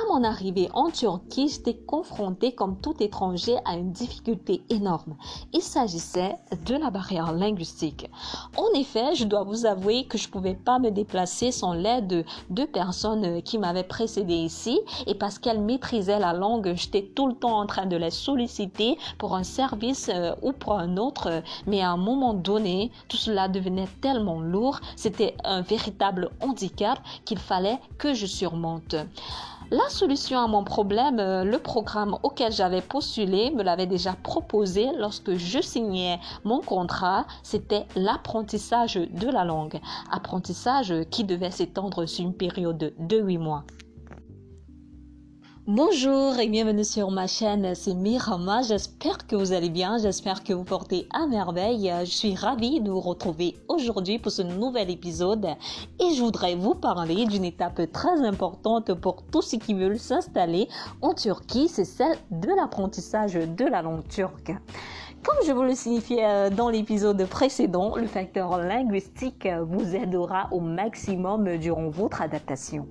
oh Mon arrivée en Turquie, j'étais confrontée comme tout étranger à une difficulté énorme. Il s'agissait de la barrière linguistique. En effet, je dois vous avouer que je pouvais pas me déplacer sans l'aide de deux personnes qui m'avaient précédé ici et parce qu'elles maîtrisaient la langue, j'étais tout le temps en train de les solliciter pour un service euh, ou pour un autre. Mais à un moment donné, tout cela devenait tellement lourd, c'était un véritable handicap qu'il fallait que je surmonte. La solution à mon problème, euh, le programme auquel j'avais postulé me l'avait déjà proposé lorsque je signais mon contrat, c'était l'apprentissage de la langue. Apprentissage qui devait s'étendre sur une période de 8 mois. Bonjour et bienvenue sur ma chaîne, c'est Mirama, j'espère que vous allez bien, j'espère que vous portez à merveille. Je suis ravie de vous retrouver aujourd'hui pour ce nouvel épisode et je voudrais vous parler d'une étape très importante pour tous ceux qui veulent s'installer en Turquie, c'est celle de l'apprentissage de la langue turque. Comme je vous le signifiais euh, dans l'épisode précédent, le facteur linguistique euh, vous aidera au maximum durant votre adaptation.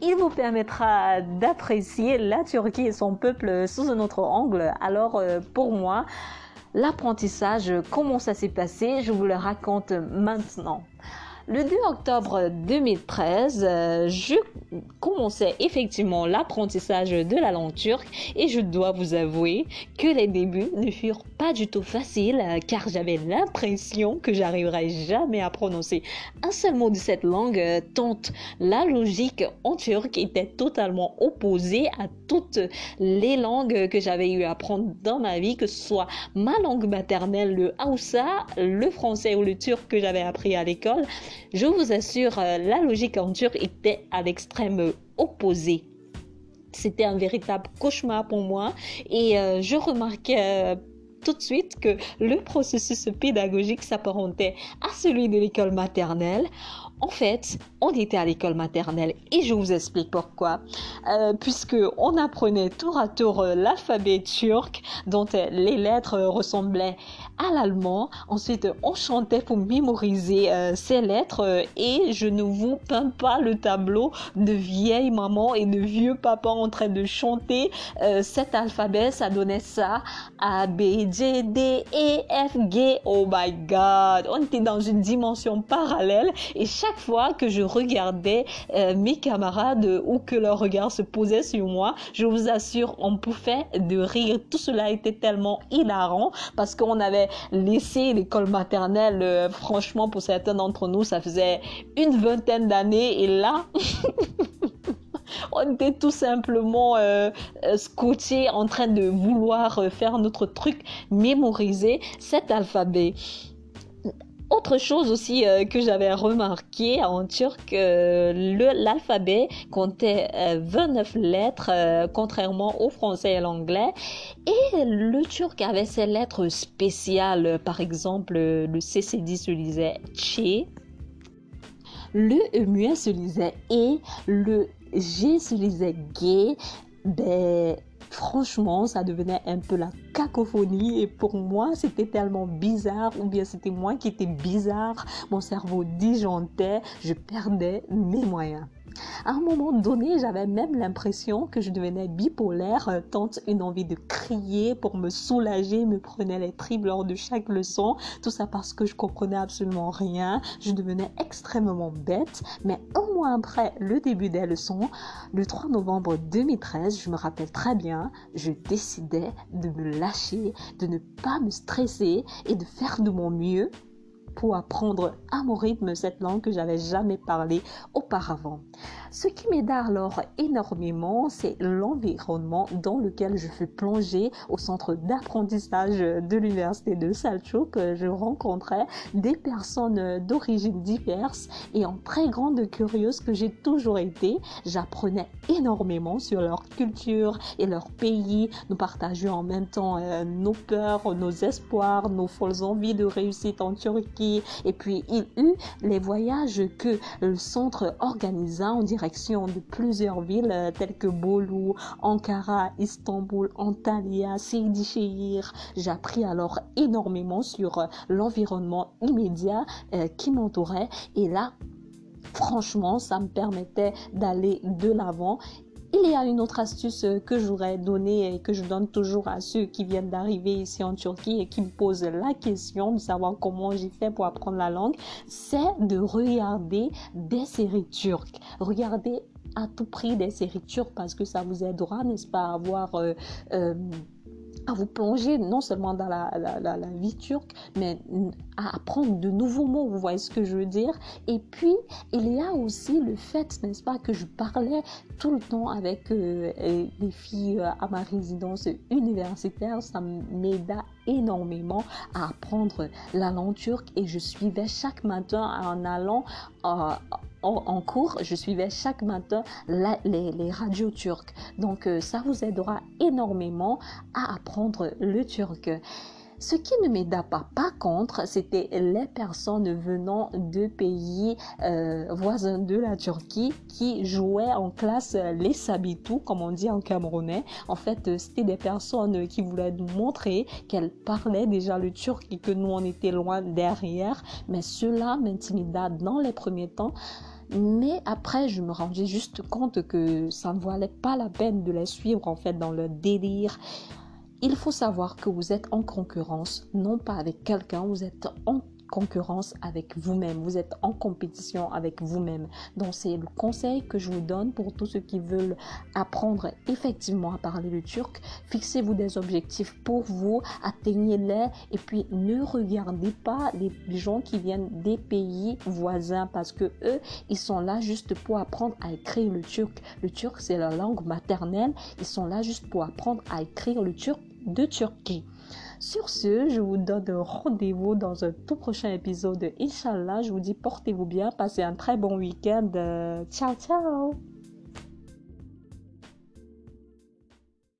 Il vous permettra d'apprécier la Turquie et son peuple sous un autre angle. Alors euh, pour moi, l'apprentissage, comment ça s'est passé, je vous le raconte maintenant. Le 2 octobre 2013, euh, je commençais effectivement l'apprentissage de la langue turque et je dois vous avouer que les débuts ne furent pas du tout faciles euh, car j'avais l'impression que j'arriverais jamais à prononcer un seul mot de cette langue euh, tant la logique en turc était totalement opposée à toutes les langues que j'avais eu à apprendre dans ma vie, que ce soit ma langue maternelle, le Hausa, le français ou le turc que j'avais appris à l'école. Je vous assure, euh, la logique en turc était à l'extrême opposé. C'était un véritable cauchemar pour moi et euh, je remarquais euh, tout de suite que le processus pédagogique s'apparentait à celui de l'école maternelle. En fait, on était à l'école maternelle et je vous explique pourquoi. Euh, puisque on apprenait tour à tour l'alphabet turc dont les lettres ressemblaient à l'allemand. Ensuite, on chantait pour mémoriser ces lettres et je ne vous peins pas le tableau de vieille maman et de vieux papa en train de chanter cet alphabet. Ça donnait ça A, B, G, D, E, F, G. Oh my god! On était dans une dimension parallèle et chaque fois que je regardais euh, mes camarades ou que leur regard se posait sur moi, je vous assure, on pouvait de rire. Tout cela était tellement hilarant parce qu'on avait laissé l'école maternelle, euh, franchement, pour certains d'entre nous, ça faisait une vingtaine d'années et là... on était tout simplement euh, euh en train de vouloir faire notre truc, mémoriser cet alphabet. Autre chose aussi euh, que j'avais remarqué en turc, euh, l'alphabet comptait 29 euh, lettres, contrairement au français et l'anglais. Et le turc avait ses lettres spéciales. Par exemple, le CCD se lisait Che. Le E muet se lisait E. Le G se lisait G. Ben, franchement, ça devenait un peu la cacophonie et pour moi, c'était tellement bizarre ou bien c'était moi qui étais bizarre. Mon cerveau disjonctait, je perdais mes moyens. À un moment donné, j'avais même l'impression que je devenais bipolaire, euh, tant une envie de crier pour me soulager me prenait les tripes lors de chaque leçon. Tout ça parce que je comprenais absolument rien. Je devenais extrêmement bête. Mais un mois après le début des leçons, le 3 novembre 2013, je me rappelle très bien, je décidais de me lâcher, de ne pas me stresser et de faire de mon mieux pour apprendre à mon rythme cette langue que j'avais jamais parlé auparavant. Ce qui m'aida alors énormément, c'est l'environnement dans lequel je fus plongée au centre d'apprentissage de l'université de Salchuk. Je rencontrais des personnes d'origine diverses et en très grande curieuse que j'ai toujours été. J'apprenais énormément sur leur culture et leur pays. Nous partagions en même temps euh, nos peurs, nos espoirs, nos folles envies de réussite en Turquie. Et puis il eut les voyages que le centre organisa en direction de plusieurs villes euh, telles que Bolu, Ankara, Istanbul, Antalya, Seydi J'appris alors énormément sur euh, l'environnement immédiat euh, qui m'entourait. Et là, franchement, ça me permettait d'aller de l'avant Il y a une autre astuce que j'aurais donnée et que je donne toujours à ceux qui viennent d'arriver ici en Turquie et qui me posent la question de savoir comment j'ai fait pour apprendre la langue, c'est de regarder des séries turques. Regardez à tout prix des séries turques parce que ça vous aidera, n'est-ce pas, à avoir... Euh, euh, à vous plonger non seulement dans la, la, vie turque, mais à apprendre de nouveaux mots, vous voyez ce que je veux dire. Et puis, il y a aussi le fait, n'est-ce pas, que je parlais tout le temps avec euh, les filles euh, à ma résidence universitaire, ça m'aida énormément à apprendre la langue turque et je suivais chaque matin en allant euh, en, cours, je suivais chaque matin les, radios turques. Donc ça vous aidera énormément à apprendre le turc. Ce qui ne m'aida pas, par contre, c'était les personnes venant de pays euh, voisins de la Turquie qui jouaient en classe les sabitou, comme on dit en camerounais. En fait, c'était des personnes qui voulaient nous montrer qu'elles parlaient déjà le turc et que nous, on était loin derrière. Mais cela m'intimida dans les premiers temps. Mais après, je me rendais juste compte que ça ne valait pas la peine de les suivre en fait dans le délire. Il faut savoir que vous êtes en concurrence, non pas avec quelqu'un, vous êtes en concurrence avec vous-même, vous êtes en compétition avec vous-même. Donc c'est le conseil que je vous donne pour tous ceux qui veulent apprendre effectivement à parler le turc. Fixez-vous des objectifs pour vous, atteignez-les et puis ne regardez pas les gens qui viennent des pays voisins parce que eux, ils sont là juste pour apprendre à écrire le turc. Le turc, c'est la langue maternelle. Ils sont là juste pour apprendre à écrire le turc de Turquie. Sur ce, je vous donne rendez-vous dans un tout prochain épisode. Inch'Allah, je vous dis portez-vous bien, passez un très bon week-end. Ciao, ciao